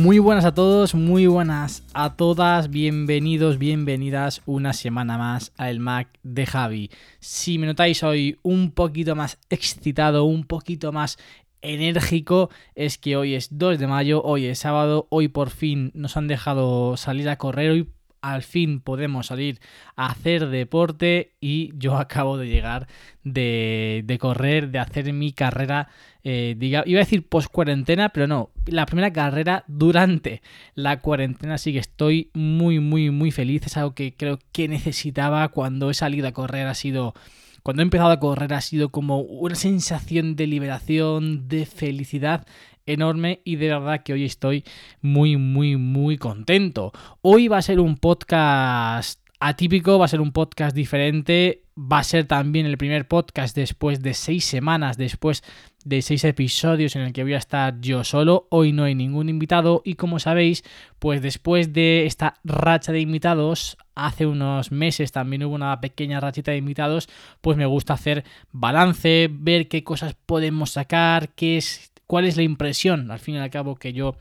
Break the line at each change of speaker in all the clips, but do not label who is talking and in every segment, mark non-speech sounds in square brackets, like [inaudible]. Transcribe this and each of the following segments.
Muy buenas a todos, muy buenas a todas, bienvenidos, bienvenidas una semana más a el Mac de Javi. Si me notáis hoy un poquito más excitado, un poquito más enérgico, es que hoy es 2 de mayo, hoy es sábado, hoy por fin nos han dejado salir a correr, hoy al fin podemos salir a hacer deporte y yo acabo de llegar de, correr, de hacer mi carrera, eh, iba a decir post cuarentena, pero no, la primera carrera durante la cuarentena, así que estoy muy, muy, muy feliz, es algo que creo que necesitaba cuando he salido a correr, ha sido... Cuando he empezado a correr ha sido como una sensación de liberación, de felicidad enorme y de verdad que hoy estoy muy, muy, muy contento. Hoy va a ser un podcast atípico, va a ser un podcast diferente, va a ser también el primer podcast después de seis semanas, después de seis episodios en el que voy a estar yo solo. Hoy no hay ningún invitado y como sabéis, pues después de esta racha de invitados, hace unos meses también hubo una pequeña rachita de invitados, pues me gusta hacer balance, ver qué cosas podemos sacar, qué es cuál es la impresión, al fin y al cabo, que yo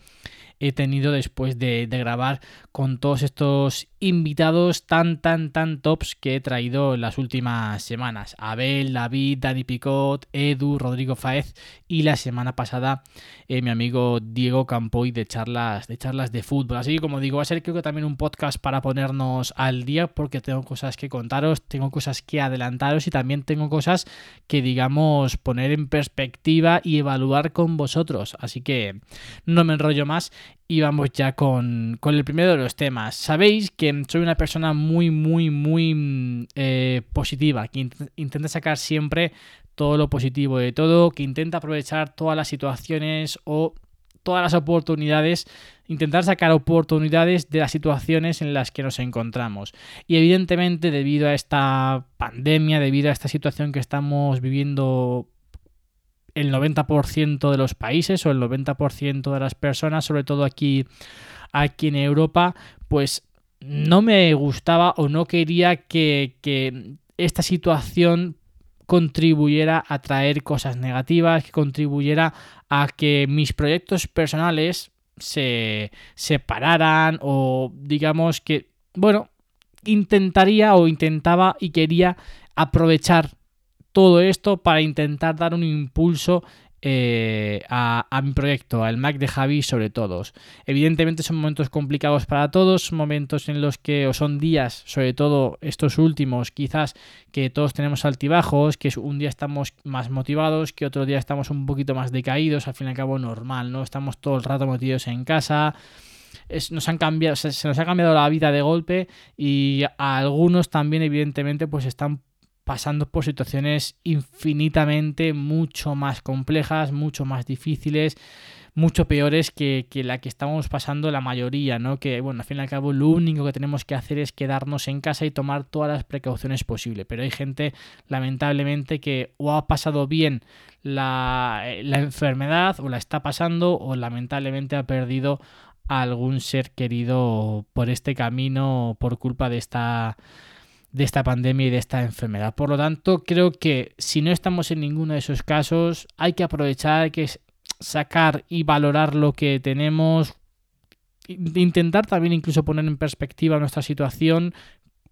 he tenido después de, grabar con todos estos invitados tan, tan, tan tops que he traído en las últimas semanas. Abel, David, Dani Picot, Edu, Rodrigo Faez y la semana pasada eh, mi amigo Diego Campoy de charlas, de charlas de fútbol. Así que como digo, va a ser creo que también un podcast para ponernos al día porque tengo cosas que contaros, tengo cosas que adelantaros y también tengo cosas que digamos poner en perspectiva y evaluar con vosotros. Así que no me enrollo más y vamos ya con, el primero de los temas. Sabéis que soy una persona muy, muy, muy mm, eh, positiva, que intenta sacar siempre todo lo positivo de todo, que intenta aprovechar todas las situaciones o todas las oportunidades, intentar sacar oportunidades de las situaciones en las que nos encontramos. Y evidentemente debido a esta pandemia, debido a esta situación que estamos viviendo el 90% de los países o el 90% de las personas, sobre todo aquí, aquí en Europa, pues no me gustaba o no quería que, que esta situación contribuyera a traer cosas negativas, que contribuyera a que mis proyectos personales se separaran o digamos que, bueno, intentaría o intentaba y quería aprovechar todo esto para intentar dar un impulso eh, a, mi proyecto, al Mac de Javi sobre todo. Evidentemente son momentos complicados para todos, momentos en los que, o son días, sobre todo estos últimos, quizás que todos tenemos altibajos, que un día estamos más motivados, que otro día estamos un poquito más decaídos, al fin y al cabo normal, ¿no? Estamos todo el rato metidos en casa. nos han cambiado, se, se, nos ha cambiado la vida de golpe y a algunos también evidentemente pues están pasando por situaciones infinitamente mucho más complejas, mucho más difíciles, mucho peores que, la que estamos pasando la mayoría, ¿no? Que, bueno, al fin y al cabo lo único que tenemos que hacer es quedarnos en casa y tomar todas las precauciones posibles. Pero hay gente, lamentablemente, que o ha pasado bien la, la enfermedad, o la está pasando, o lamentablemente ha perdido a algún ser querido por este camino, por culpa de esta de esta pandemia y de esta enfermedad. Por lo tanto, creo que si no estamos en ninguno de esos casos, hay que aprovechar, hay que sacar y valorar lo que tenemos, intentar también incluso poner en perspectiva nuestra situación.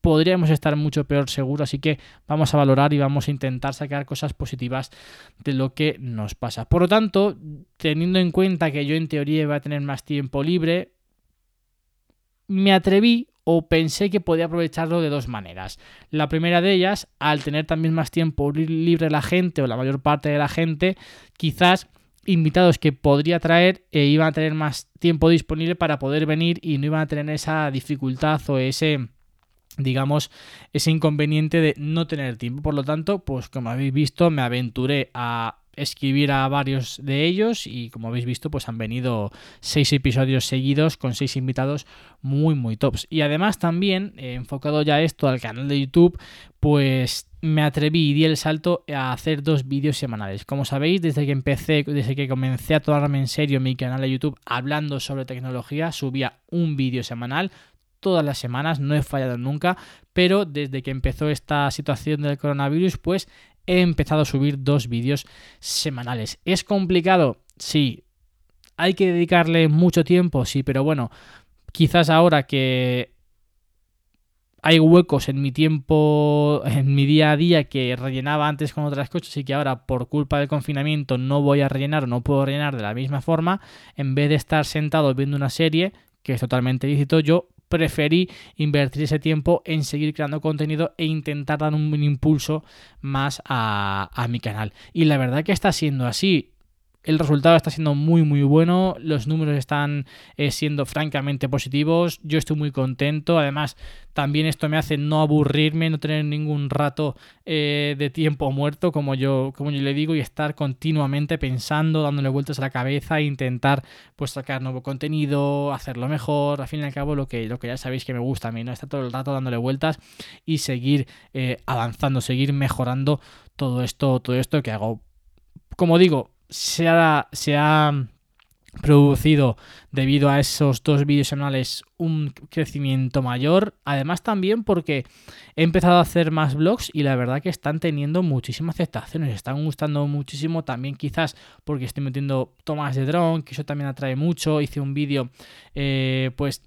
Podríamos estar mucho peor seguro, así que vamos a valorar y vamos a intentar sacar cosas positivas de lo que nos pasa. Por lo tanto, teniendo en cuenta que yo en teoría iba a tener más tiempo libre, me atreví o pensé que podía aprovecharlo de dos maneras. La primera de ellas, al tener también más tiempo libre la gente o la mayor parte de la gente, quizás invitados que podría traer e iban a tener más tiempo disponible para poder venir y no iban a tener esa dificultad o ese digamos, ese inconveniente de no tener tiempo. Por lo tanto, pues como habéis visto, me aventuré a escribir a varios de ellos y como habéis visto pues han venido seis episodios seguidos con seis invitados muy muy tops. Y además también he enfocado ya esto al canal de YouTube pues me atreví y di el salto a hacer dos vídeos semanales. Como sabéis desde que empecé desde que comencé a tomarme en serio mi canal de YouTube hablando sobre tecnología subía un vídeo semanal todas las semanas, no he fallado nunca, pero desde que empezó esta situación del coronavirus, pues he empezado a subir dos vídeos semanales. ¿Es complicado? Sí. ¿Hay que dedicarle mucho tiempo? Sí, pero bueno, quizás ahora que hay huecos en mi tiempo, en mi día a día que rellenaba antes con otras cosas y que ahora por culpa del confinamiento no voy a rellenar o no puedo rellenar de la misma forma, en vez de estar sentado viendo una serie, que es totalmente lícito, yo preferí invertir ese tiempo en seguir creando contenido e intentar dar un impulso más a, a mi canal. Y la verdad que está siendo así el resultado está siendo muy muy bueno, los números están eh, siendo francamente positivos, yo estoy muy contento, además también esto me hace no aburrirme, no tener ningún rato eh, de tiempo muerto como yo, como yo le digo y estar continuamente pensando, dándole vueltas a la cabeza intentar pues sacar nuevo contenido, hacerlo mejor, al fin y al cabo lo que, lo que ya sabéis que me gusta a mí, ¿no? Estar todo el rato dándole vueltas y seguir eh, avanzando, seguir mejorando todo esto, todo esto que hago. Como digo, se ha, se ha producido debido a esos dos vídeos semanales un crecimiento mayor. Además también porque he empezado a hacer más vlogs y la verdad que están teniendo muchísima aceptación. Les están gustando muchísimo también quizás porque estoy metiendo tomas de dron, que eso también atrae mucho. Hice un vídeo eh, pues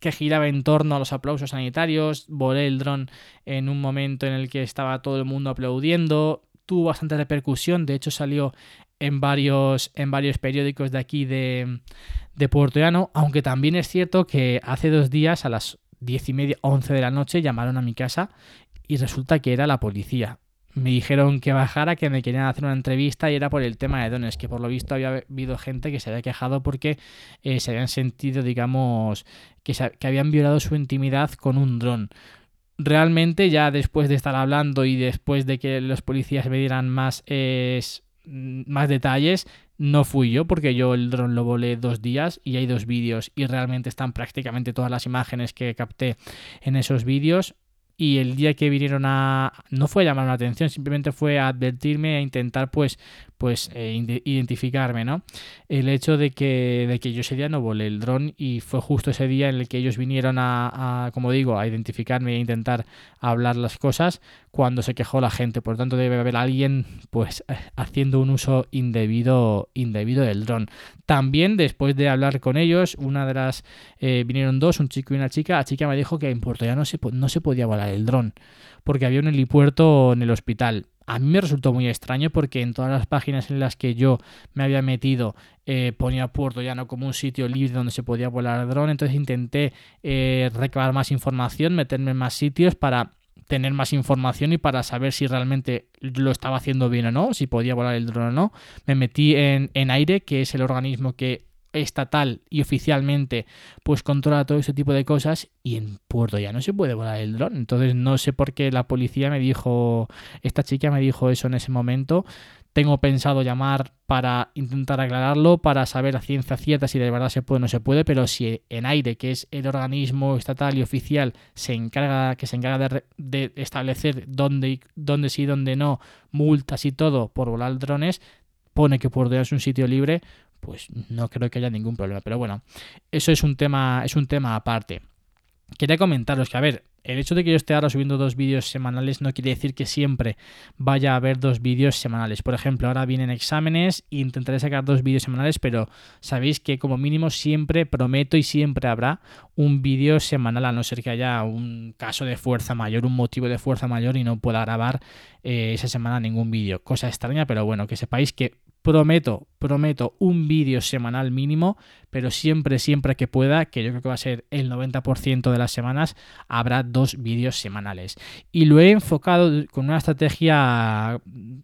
que giraba en torno a los aplausos sanitarios. Volé el dron en un momento en el que estaba todo el mundo aplaudiendo. Tuvo bastante repercusión, de hecho salió en varios, en varios periódicos de aquí de, de Puerto Llano, aunque también es cierto que hace dos días a las diez y media, once de la noche llamaron a mi casa y resulta que era la policía. Me dijeron que bajara, que me querían hacer una entrevista y era por el tema de dones, que por lo visto había habido gente que se había quejado porque eh, se habían sentido, digamos, que, que habían violado su intimidad con un dron realmente ya después de estar hablando y después de que los policías me dieran más Mm, más detalles, no fui yo porque yo el dron lo volé dos días y hay dos vídeos y realmente están prácticamente todas las imágenes que capté en esos vídeos. Y el día que vinieron a no fue a llamar la atención simplemente fue a advertirme a intentar pues pues eh, identificarme no el hecho de que de que yo ese día no volé el dron y fue justo ese día en el que ellos vinieron a, como digo a identificarme e intentar hablar las cosas cuando se quejó la gente. Por lo tanto debe haber alguien pues [laughs] haciendo un uso indebido indebido del dron. También después de hablar con ellos una de las eh, vinieron dos un chico y una chica. La chica me dijo que en Puerto ya no se no se podía volar el dron, porque había un helipuerto en el hospital. A mí me resultó muy extraño porque en todas las páginas en las que yo me había metido eh, ponía Puerto Llano como un sitio libre donde se podía volar el dron, entonces intenté eh, recabar más información, meterme en más sitios para tener más información y para saber si realmente lo estaba haciendo bien o no, si podía volar el dron o no. Me metí en, en Aire, que es el organismo que estatal y oficialmente pues controla todo ese tipo de cosas y en Puerto ya no se puede volar el dron. Entonces no sé por qué la policía me dijo, esta chica me dijo eso en ese momento. Tengo pensado llamar para intentar aclararlo, para saber a ciencia cierta si de verdad se puede o no se puede, pero si en aire, que es el organismo estatal y oficial, se encarga, que se encarga de, de establecer dónde, dónde sí, dónde no, multas y todo por volar drones, pone que Puerto es un sitio libre, pues no creo que haya ningún problema. Pero bueno, eso es un tema, es un tema aparte. Quería comentaros que, a ver, el hecho de que yo esté ahora subiendo dos vídeos semanales no quiere decir que siempre vaya a haber dos vídeos semanales. Por ejemplo, ahora vienen exámenes e intentaré sacar dos vídeos semanales, pero sabéis que como mínimo siempre prometo y siempre habrá un vídeo semanal, a no ser que haya un caso de fuerza mayor, un motivo de fuerza mayor y no pueda grabar eh, esa semana ningún vídeo. Cosa extraña, pero bueno, que sepáis que Prometo, prometo un vídeo semanal mínimo, pero siempre, siempre que pueda, que yo creo que va a ser el 90% de las semanas, habrá dos vídeos semanales. Y lo he enfocado con una estrategia,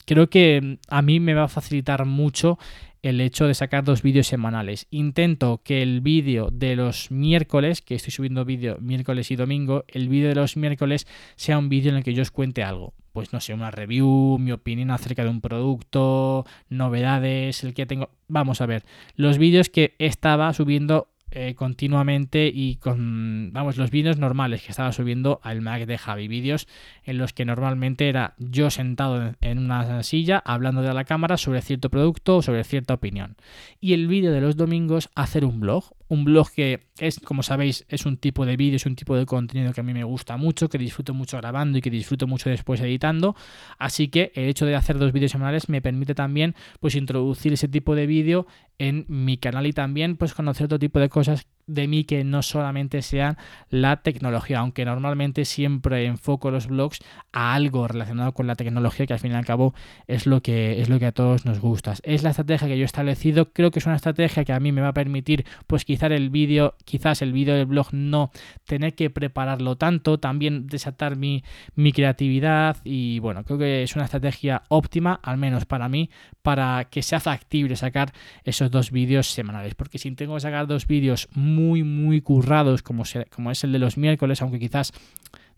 creo que a mí me va a facilitar mucho el hecho de sacar dos vídeos semanales. Intento que el vídeo de los miércoles, que estoy subiendo vídeo miércoles y domingo, el vídeo de los miércoles sea un vídeo en el que yo os cuente algo. Pues no sé, una review, mi opinión acerca de un producto, novedades, el que tengo... Vamos a ver, los vídeos que estaba subiendo eh, continuamente y con, vamos, los vídeos normales que estaba subiendo al Mac de Javi. Vídeos en los que normalmente era yo sentado en una silla hablando de la cámara sobre cierto producto o sobre cierta opinión. Y el vídeo de los domingos hacer un blog. Un blog que es, como sabéis, es un tipo de vídeo, es un tipo de contenido que a mí me gusta mucho, que disfruto mucho grabando y que disfruto mucho después editando. Así que el hecho de hacer dos vídeos semanales me permite también pues introducir ese tipo de vídeo en mi canal y también pues conocer otro tipo de cosas de mí que no solamente sean la tecnología, aunque normalmente siempre enfoco los blogs a algo relacionado con la tecnología, que al fin y al cabo es lo que, es lo que a todos nos gusta. Es la estrategia que yo he establecido, creo que es una estrategia que a mí me va a permitir, pues quizás el vídeo, quizás el vídeo del blog no tener que prepararlo tanto, también desatar mi, mi creatividad y bueno, creo que es una estrategia óptima, al menos para mí, para que sea factible sacar esos dos vídeos semanales, porque si tengo que sacar dos vídeos muy muy, muy currados como, es el de los miércoles, aunque quizás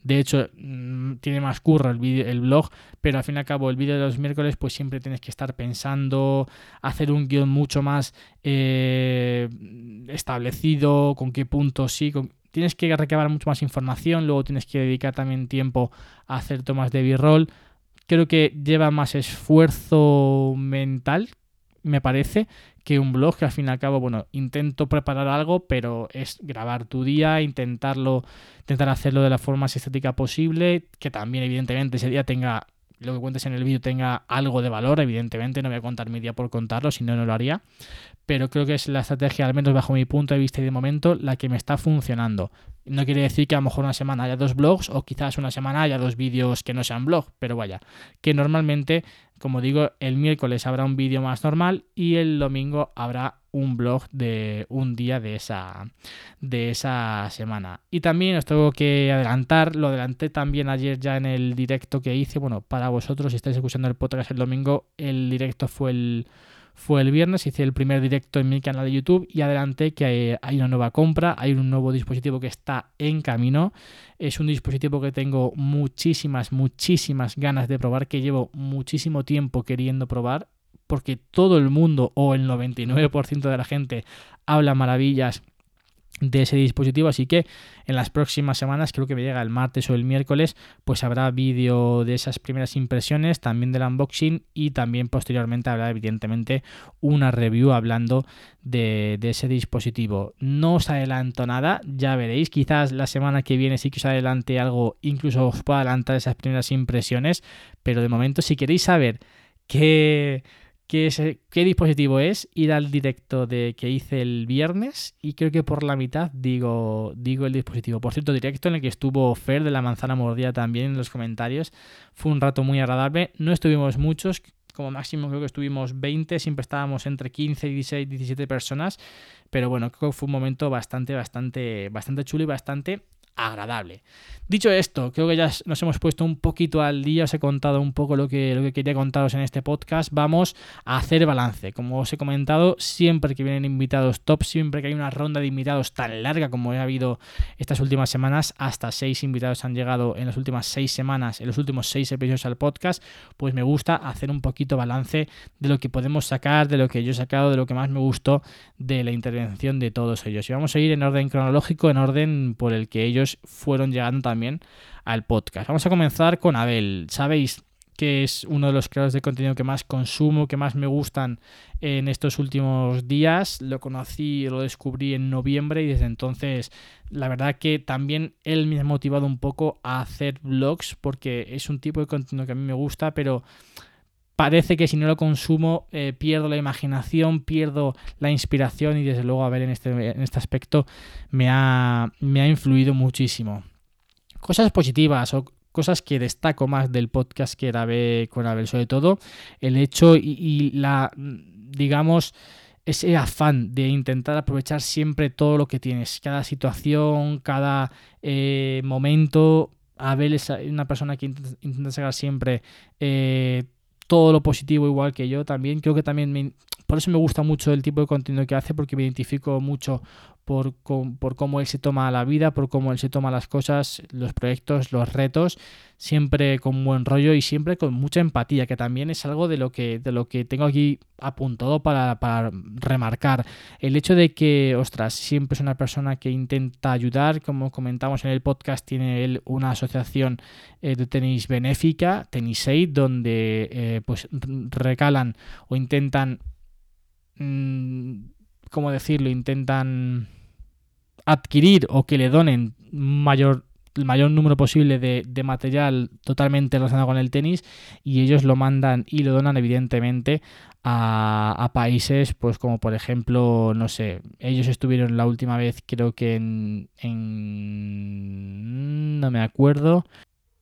de hecho, mm, tiene más curro el, el blog, pero al fin y al cabo el vídeo de los miércoles pues siempre tienes que estar pensando, hacer un guion mucho más eh, establecido, con qué puntos sí, tienes que recabar mucho más información, luego tienes que dedicar también tiempo a hacer tomas de b-roll. Creo que lleva más esfuerzo mental me parece, que un blog que al fin y al cabo, bueno, intento preparar algo, pero es grabar tu día, intentarlo, intentar hacerlo de la forma más estética posible, que también evidentemente ese día tenga lo que cuentes en el vídeo tenga algo de valor, evidentemente no voy a contar mi día por contarlo, si no, no lo haría, pero creo que es la estrategia, al menos bajo mi punto de vista y de momento, la que me está funcionando. No quiere decir que a lo mejor una semana haya dos blogs o quizás una semana haya dos vídeos que no sean blog, pero vaya, que normalmente, como digo, el miércoles habrá un vídeo más normal y el domingo habrá un blog de un día de esa, de esa semana. Y también os tengo que adelantar, lo adelanté también ayer ya en el directo que hice, bueno, para vosotros si estáis escuchando el podcast el domingo, el directo fue el fue el viernes, hice el primer directo en mi canal de YouTube y adelanté que hay, una nueva compra, hay un nuevo dispositivo que está en camino. Es un dispositivo que tengo muchísimas, muchísimas ganas de probar, que llevo muchísimo tiempo queriendo probar, porque todo el mundo o el 99% de la gente habla maravillas de ese dispositivo así que en las próximas semanas creo que me llega el martes o el miércoles pues habrá vídeo de esas primeras impresiones también del unboxing y también posteriormente habrá evidentemente una review hablando de, ese dispositivo. No os adelanto nada ya veréis quizás la semana que viene sí que os adelante algo incluso os pueda adelantar esas primeras impresiones pero de momento si queréis saber qué ¿Qué, ¿Qué, dispositivo es? Ir al directo de que hice el viernes y creo que por la mitad digo, digo el dispositivo. Por cierto, directo en el que estuvo Fer de la manzana mordida también en los comentarios. Fue un rato muy agradable. No estuvimos muchos, como máximo creo que estuvimos 20, siempre estábamos entre 15, 16, 17 personas. Pero bueno, creo que fue un momento bastante, bastante, bastante chulo y bastante agradable. Dicho esto, creo que ya nos hemos puesto un poquito al día, os he contado un poco lo que, lo que quería contaros en este podcast. Vamos a hacer balance. Como os he comentado, siempre que vienen invitados top, siempre que hay una ronda de invitados tan larga como ha habido estas últimas semanas, hasta seis invitados han llegado en las últimas seis semanas, en los últimos seis episodios al podcast, pues me gusta hacer un poquito balance de lo que podemos sacar, de lo que yo he sacado, de lo que más me gustó de la intervención de todos ellos. Y vamos a ir en orden cronológico, en orden por el que ellos fueron llegando también al podcast. Vamos a comenzar con Abel. Sabéis que es uno de los creadores de contenido que más consumo, que más me gustan en estos últimos días. Lo conocí, lo descubrí en noviembre y desde entonces la verdad que también él me ha motivado un poco a hacer vlogs porque es un tipo de contenido que a mí me gusta, pero parece que si no lo consumo eh, pierdo la imaginación, pierdo la inspiración y desde luego a ver en este, en este aspecto me ha, me ha influido muchísimo. Cosas positivas o cosas que destaco más del podcast que grabé con Abel, sobre todo el hecho y, la, digamos, ese afán de intentar aprovechar siempre todo lo que tienes, cada situación, cada eh, momento. Abel es una persona que intenta, sacar siempre eh, todo lo positivo igual que yo también. Creo que también me, por eso me gusta mucho el tipo de contenido que hace, porque me identifico mucho por, por, cómo él se toma la vida, por cómo él se toma las cosas, los proyectos, los retos, siempre con buen rollo y siempre con mucha empatía, que también es algo de lo que, de lo que tengo aquí apuntado para, para remarcar. El hecho de que, ostras, siempre es una persona que intenta ayudar, como comentamos en el podcast, tiene él una asociación eh, de tenis benéfica, Tennis Aid, donde eh, pues recalan o intentan... Mmm, ¿cómo decirlo? Intentan adquirir o que le donen mayor el mayor número posible de, material totalmente relacionado con el tenis y ellos lo mandan y lo donan evidentemente a, países pues como por ejemplo no sé ellos estuvieron la última vez creo que en, en no me acuerdo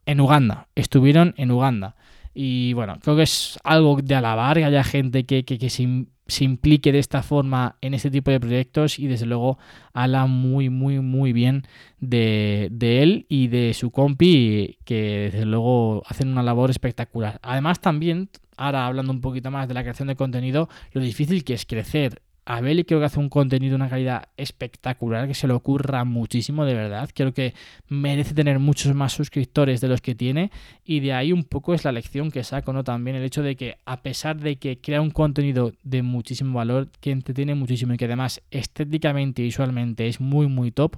en Uganda estuvieron en Uganda y bueno creo que es algo de alabar que haya gente que, que, que se implique de esta forma en este tipo de proyectos y desde luego habla muy muy muy bien de, de, él y de su compi que desde luego hacen una labor espectacular. Además también, ahora hablando un poquito más de la creación de contenido, lo difícil que es crecer Abel creo que hace un contenido de una calidad espectacular, que se le ocurra muchísimo, de verdad. Creo que merece tener muchos más suscriptores de los que tiene y de ahí un poco es la lección que saco, ¿no? También el hecho de que a pesar de que crea un contenido de muchísimo valor, que entretiene muchísimo y que además estéticamente y visualmente es muy, muy top,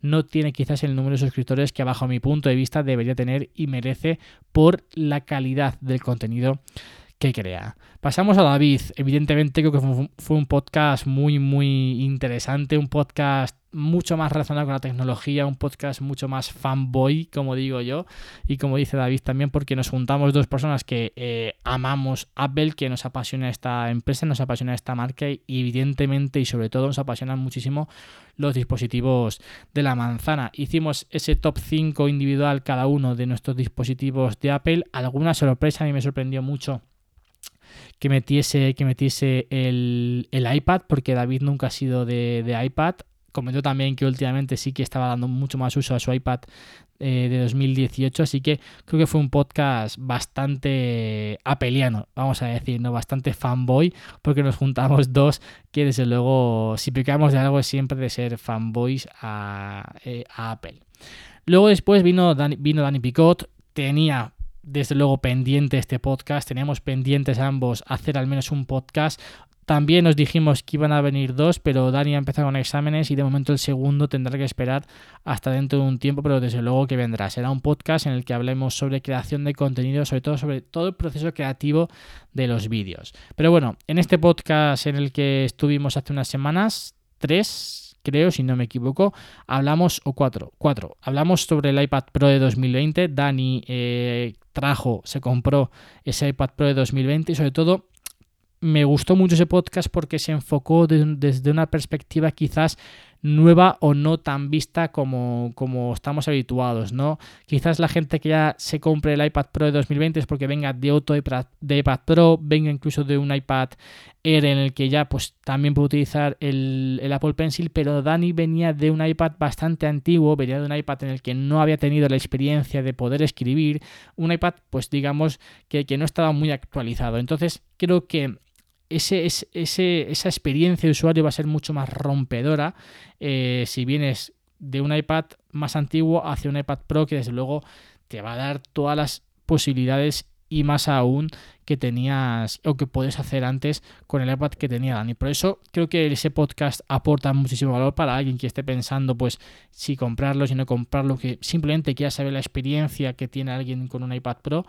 no tiene quizás el número de suscriptores que bajo mi punto de vista debería tener y merece por la calidad del contenido que crea. Pasamos a David. Evidentemente creo que fue un podcast muy, muy interesante, un podcast mucho más relacionado con la tecnología, un podcast mucho más fanboy, como digo yo, y como dice David también, porque nos juntamos dos personas que eh, amamos Apple, que nos apasiona esta empresa, nos apasiona esta marca y evidentemente y sobre todo nos apasionan muchísimo los dispositivos de la manzana. Hicimos ese top 5 individual cada uno de nuestros dispositivos de Apple. Alguna sorpresa, a mí me sorprendió mucho que metiese, que metiese el, iPad, porque David nunca ha sido de, iPad. Comentó también que últimamente sí que estaba dando mucho más uso a su iPad eh, de 2018, así que creo que fue un podcast bastante apeliano, vamos a decir, ¿no? Bastante fanboy, porque nos juntamos [laughs] dos que desde luego, si pecamos de algo es siempre de ser fanboys a, eh, Apple. Luego después vino vino Dani Picot, tenía desde luego pendiente este podcast. Teníamos pendientes ambos hacer al menos un podcast. También nos dijimos que iban a venir dos, pero Dani ha empezado con exámenes y de momento el segundo tendrá que esperar hasta dentro de un tiempo, pero desde luego que vendrá. Será un podcast en el que hablemos sobre creación de contenido, sobre todo sobre todo el proceso creativo de los vídeos. Pero bueno, en este podcast en el que estuvimos hace unas semanas, tres, creo, si no me equivoco, hablamos, o cuatro, cuatro, hablamos sobre el iPad Pro de 2020. Dani eh, trajo, se compró ese iPad Pro de 2020 y sobre todo me gustó mucho ese podcast porque se enfocó desde una perspectiva quizás nueva o no tan vista como, como estamos habituados, ¿no? Quizás la gente que ya se compre el iPad Pro de 2020 es porque venga de otro iPad, de iPad Pro, venga incluso de un iPad Air en el que ya pues también puede utilizar el, Apple Pencil, pero Dani venía de un iPad bastante antiguo, venía de un iPad en el que no había tenido la experiencia de poder escribir, un iPad pues digamos que, que no estaba muy actualizado. Entonces creo que ese, ese, esa experiencia de usuario va a ser mucho más rompedora eh, si vienes de un iPad más antiguo hacia un iPad Pro que desde luego te va a dar todas las posibilidades y más aún que tenías o que puedes hacer antes con el iPad que tenía Dani. Por eso creo que ese podcast aporta muchísimo valor para alguien que esté pensando pues si comprarlo, si no comprarlo, que simplemente quiera saber la experiencia que tiene alguien con un iPad Pro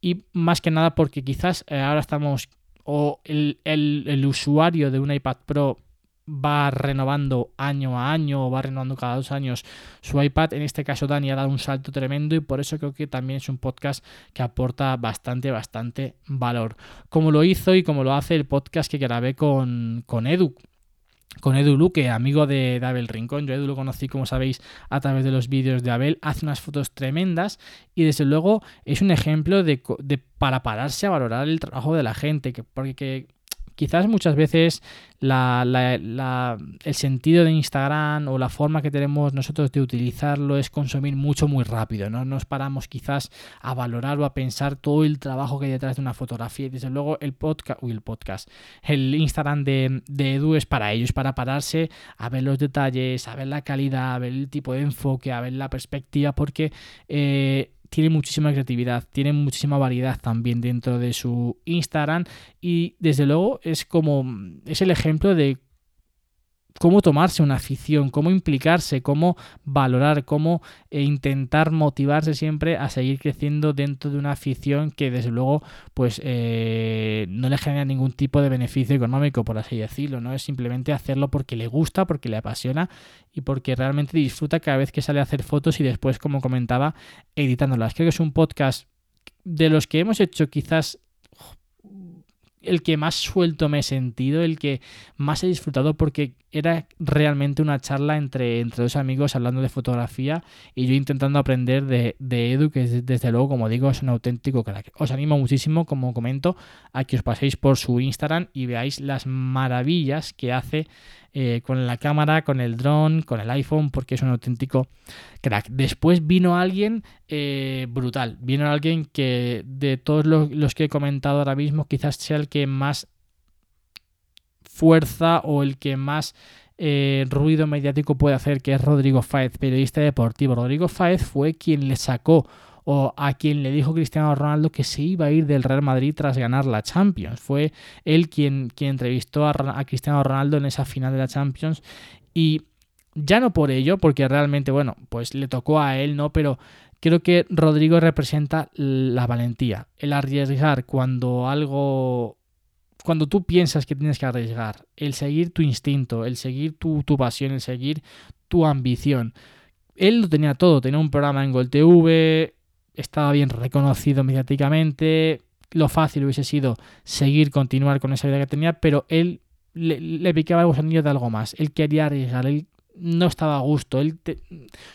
y más que nada porque quizás eh, ahora estamos o el, usuario de un iPad Pro va renovando año a año o va renovando cada dos años su iPad. En este caso, Dani ha dado un salto tremendo y por eso creo que también es un podcast que aporta bastante, bastante valor. Como lo hizo y como lo hace el podcast que grabé con, con Edu con Edu Luque, amigo de, Abel Rincón. Yo Edu lo conocí, como sabéis, a través de los vídeos de Abel. Hace unas fotos tremendas y desde luego es un ejemplo de, para pararse a valorar el trabajo de la gente. Que, porque Quizás muchas veces el sentido de Instagram o la forma que tenemos nosotros de utilizarlo es consumir mucho muy rápido. No nos paramos quizás a valorar o a pensar todo el trabajo que hay detrás de una fotografía. Y desde luego el podcast, uy, el podcast, el Instagram de, de Edu es para ellos, para pararse a ver los detalles, a ver la calidad, a ver el tipo de enfoque, a ver la perspectiva, porque eh, tiene muchísima creatividad, tiene muchísima variedad también dentro de su Instagram y desde luego es como es el ejemplo de cómo tomarse una afición, cómo implicarse, cómo valorar, cómo eh, intentar motivarse siempre a seguir creciendo dentro de una afición que desde luego pues eh, no le genera ningún tipo de beneficio económico, por así decirlo, ¿no? Es simplemente hacerlo porque le gusta, porque le apasiona y porque realmente disfruta cada vez que sale a hacer fotos y después, como comentaba, editándolas. Creo que es un podcast de los que hemos hecho quizás el que más suelto me he sentido, el que más he disfrutado porque era realmente una charla entre, entre dos amigos hablando de fotografía y yo intentando aprender de, Edu, que desde luego, como digo, es un auténtico crack. Os animo muchísimo, como comento, a que os paséis por su Instagram y veáis las maravillas que hace eh, con la cámara, con el dron, con el iPhone, porque es un auténtico crack. Después vino alguien eh, brutal, vino alguien que de todos los, que he comentado ahora mismo, quizás sea el que más fuerza o el que más eh, ruido mediático puede hacer, que es Rodrigo Fáez, periodista deportivo. Rodrigo Fáez fue quien le sacó o a quien le dijo Cristiano Ronaldo que se iba a ir del Real Madrid tras ganar la Champions. Fue él quien, quien entrevistó a, Cristiano Ronaldo en esa final de la Champions y ya no por ello, porque realmente, bueno, pues le tocó a él, ¿no? Pero creo que Rodrigo representa la valentía, el arriesgar cuando algo cuando tú piensas que tienes que arriesgar, el seguir tu instinto, el seguir tu, pasión, el seguir tu ambición. Él lo tenía todo, tenía un programa en Gol TV, estaba bien reconocido mediáticamente, lo fácil hubiese sido seguir, continuar con esa vida que tenía, pero él le, le picaba el gusanillo de algo más, él quería arriesgar, él no estaba a gusto. Él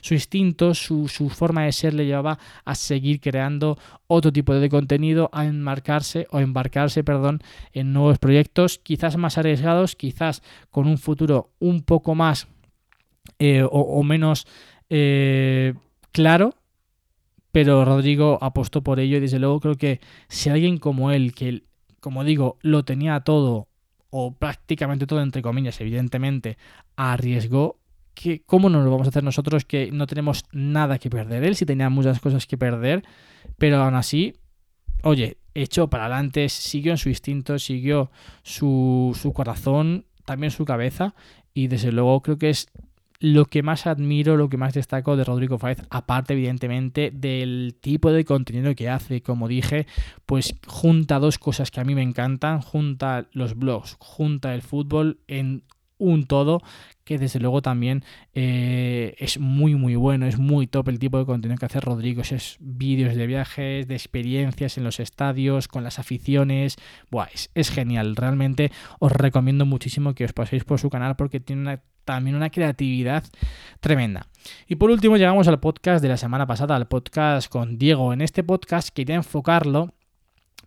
su instinto, su, forma de ser le llevaba a seguir creando otro tipo de contenido, a enmarcarse o embarcarse, perdón, en nuevos proyectos, quizás más arriesgados, quizás con un futuro un poco más eh, o, menos eh, claro. Pero Rodrigo apostó por ello y desde luego creo que si alguien como él, que como digo, lo tenía todo o prácticamente todo entre comillas, evidentemente, arriesgó, ¿cómo no lo vamos a hacer nosotros que no tenemos nada que perder? Él sí tenía muchas cosas que perder, pero aún así, oye, echó para adelante, siguió en su instinto, siguió su, su corazón, también su cabeza, y desde luego creo que es lo que más admiro, lo que más destaco de Rodrigo Fáez, aparte evidentemente del tipo de contenido que hace, como dije, pues junta dos cosas que a mí me encantan, junta los blogs, junta el fútbol en un todo que desde luego también eh, es muy muy bueno, es muy top el tipo de contenido que hace Rodrigo, es vídeos de viajes, de experiencias en los estadios, con las aficiones, Buah, es, genial, realmente os recomiendo muchísimo que os paséis por su canal porque tiene también una creatividad tremenda. Y por último llegamos al podcast de la semana pasada, al podcast con Diego. En este podcast quería enfocarlo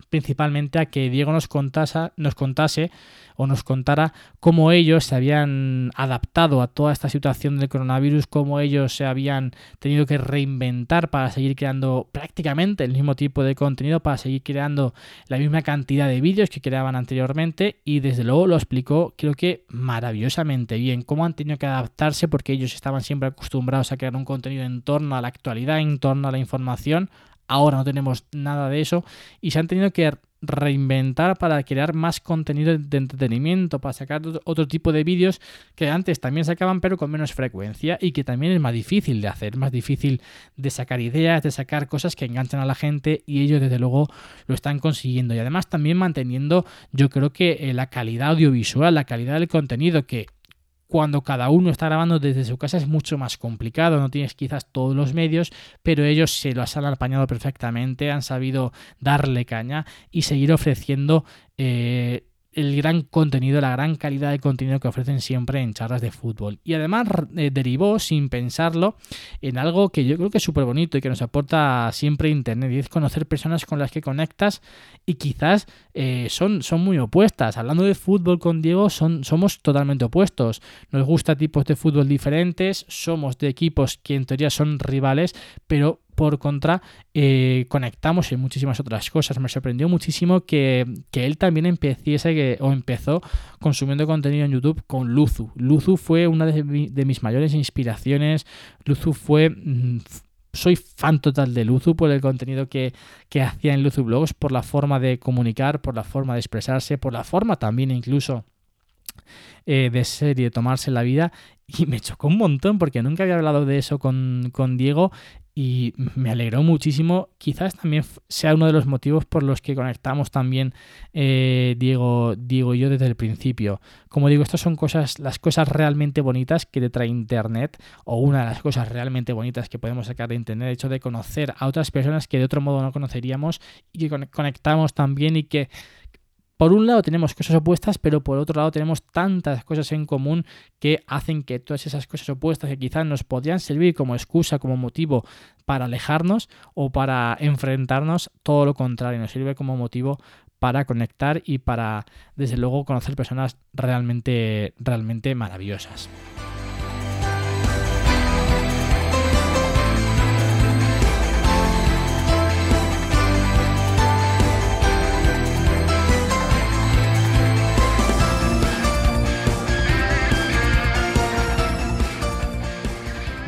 principalmente a que Diego nos contase, nos contase o nos contara cómo ellos se habían adaptado a toda esta situación del coronavirus, cómo ellos se habían tenido que reinventar para seguir creando prácticamente el mismo tipo de contenido, para seguir creando la misma cantidad de vídeos que creaban anteriormente y desde luego lo explicó creo que maravillosamente bien, cómo han tenido que adaptarse porque ellos estaban siempre acostumbrados a crear un contenido en torno a la actualidad, en torno a la información, Ahora no tenemos nada de eso y se han tenido que reinventar para crear más contenido de entretenimiento, para sacar otro tipo de vídeos que antes también sacaban pero con menos frecuencia y que también es más difícil de hacer, más difícil de sacar ideas, de sacar cosas que enganchan a la gente y ellos desde luego lo están consiguiendo. Y además también manteniendo yo creo que eh, la calidad audiovisual, la calidad del contenido que cuando cada uno está grabando desde su casa es mucho más complicado, no tienes quizás todos los medios, pero ellos se lo han apañado perfectamente, han sabido darle caña y seguir ofreciendo eh, el gran contenido, la gran calidad de contenido que ofrecen siempre en charlas de fútbol. Y además eh, derivó, sin pensarlo, en algo que yo creo que es súper bonito y que nos aporta siempre Internet, y es conocer personas con las que conectas y quizás eh, son, son muy opuestas. Hablando de fútbol con Diego, son, somos totalmente opuestos. Nos gusta tipos de fútbol diferentes, somos de equipos que en teoría son rivales, pero por contra, eh, conectamos en muchísimas otras cosas. Me sorprendió muchísimo que, él también empeciese que, o empezó consumiendo contenido en YouTube con Luzu. Luzu fue una de, mis mayores inspiraciones. Luzu fue. Mm, soy fan total de Luzu por el contenido que, hacía en Luzu Blogs, por la forma de comunicar, por la forma de expresarse, por la forma también incluso eh, de ser y de tomarse la vida y me chocó un montón porque nunca había hablado de eso con, con Diego y me alegró muchísimo. Quizás también sea uno de los motivos por los que conectamos también eh, Diego, Diego y yo desde el principio. Como digo, estas son cosas, las cosas realmente bonitas que te trae Internet, o una de las cosas realmente bonitas que podemos sacar de Internet, el hecho de conocer a otras personas que de otro modo no conoceríamos y que conectamos también y que por un lado tenemos cosas opuestas, pero por otro lado tenemos tantas cosas en común que hacen que todas esas cosas opuestas que quizás nos podrían servir como excusa, como motivo para alejarnos o para enfrentarnos, todo lo contrario, nos sirve como motivo para conectar y para, desde luego, conocer personas realmente, realmente maravillosas.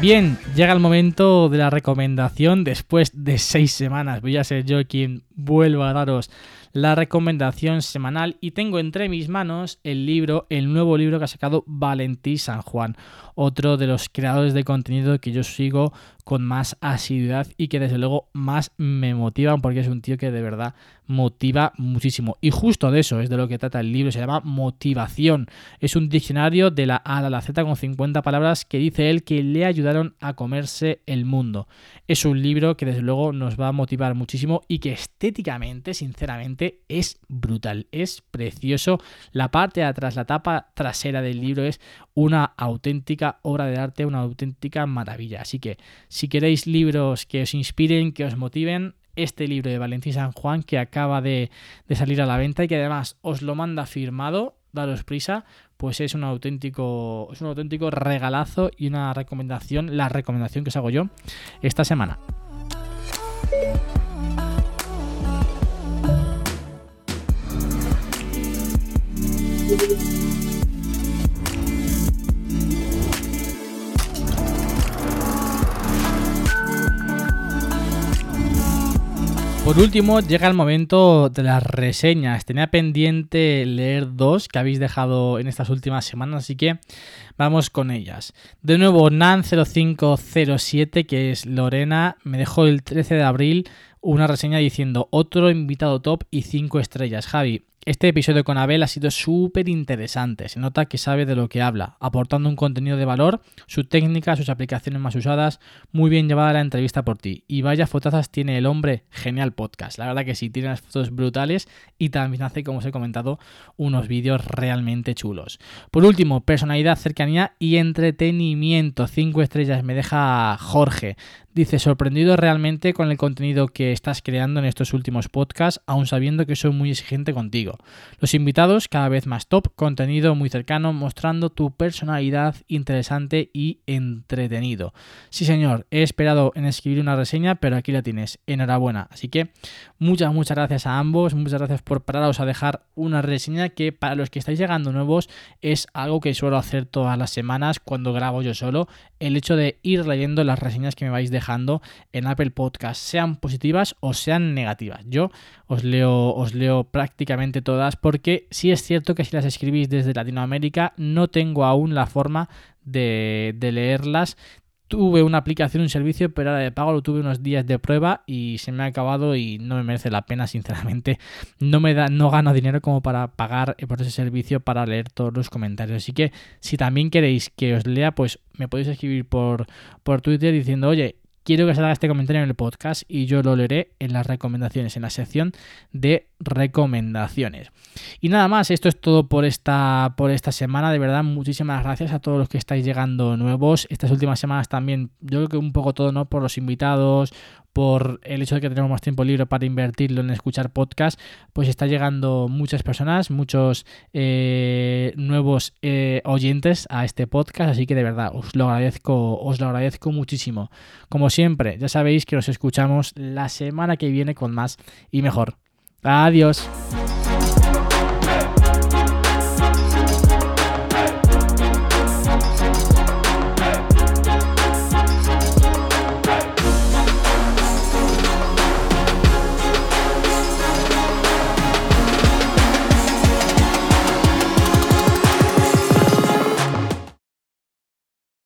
Bien, llega el momento de la recomendación después de seis semanas. Voy a ser yo quien vuelva a daros la recomendación semanal y tengo entre mis manos el libro, el nuevo libro que ha sacado Valentí San Juan, otro de los creadores de contenido que yo sigo con más asiduidad y que desde luego más me motivan porque es un tío que de verdad motiva muchísimo. Y justo de eso es de lo que trata el libro, se llama Motivación. Es un diccionario de la A a la Z con 50 palabras que dice él que le ayudaron a comerse el mundo. Es un libro que desde luego nos va a motivar muchísimo y que estéticamente, sinceramente, es brutal, es precioso. La parte de atrás, la tapa trasera del libro es una auténtica obra de arte, una auténtica maravilla. Así que si queréis libros que os inspiren, que os motiven, este libro de Valentín San Juan que acaba de, salir a la venta y que además os lo manda firmado, daros prisa, pues es un auténtico, es un auténtico regalazo y una recomendación, la recomendación que os hago yo esta semana. Por último, llega el momento de las reseñas. Tenía pendiente leer dos que habéis dejado en estas últimas semanas, así que vamos con ellas. De nuevo, Nan0507, que es Lorena, me dejó el 13 de abril una reseña diciendo otro invitado top y 5 estrellas. Javi, este episodio con Abel ha sido súper interesante, se nota que sabe de lo que habla, aportando un contenido de valor, su técnica, sus aplicaciones más usadas, muy bien llevada la entrevista por ti. Y vaya fotazas tiene el hombre, genial podcast, la verdad que sí, tiene unas fotos brutales y también hace, como os he comentado, unos vídeos realmente chulos. Por último, personalidad, cercanía y entretenimiento, 5 estrellas me deja Jorge. Dice, sorprendido realmente con el contenido que estás creando en estos últimos podcasts, aun sabiendo que soy muy exigente contigo. Los invitados cada vez más top, contenido muy cercano, mostrando tu personalidad interesante y entretenido. Sí señor, he esperado en escribir una reseña, pero aquí la tienes. Enhorabuena. Así que muchas, muchas gracias a ambos, muchas gracias por pararos a dejar una reseña que para los que estáis llegando nuevos es algo que suelo hacer todas las semanas cuando grabo yo solo. El hecho de ir leyendo las reseñas que me vais dejando en Apple Podcast, sean positivas o sean negativas. Yo os leo, os leo prácticamente todas porque sí es cierto que si las escribís desde Latinoamérica no tengo aún la forma de, leerlas tuve una aplicación, un servicio, pero ahora de pago lo tuve unos días de prueba y se me ha acabado y no me merece la pena, sinceramente. No me da, no gano dinero como para pagar por ese servicio para leer todos los comentarios. Así que si también queréis que os lea, pues me podéis escribir por Twitter diciendo, oye, quiero que salga este comentario en el podcast y yo lo leeré en las recomendaciones, en la sección de recomendaciones. Y nada más, esto es todo por esta, por esta semana. De verdad, muchísimas gracias a todos los que estáis llegando nuevos. Estas últimas semanas también, yo creo que un poco todo, ¿no? Por los invitados, por el hecho de que tenemos más tiempo libre para invertirlo en escuchar podcast, pues está llegando muchas personas, muchos eh, nuevos eh, oyentes a este podcast, así que de verdad os lo agradezco, os lo agradezco muchísimo. Como siempre, ya sabéis que nos escuchamos la semana que viene con más y mejor. Adiós.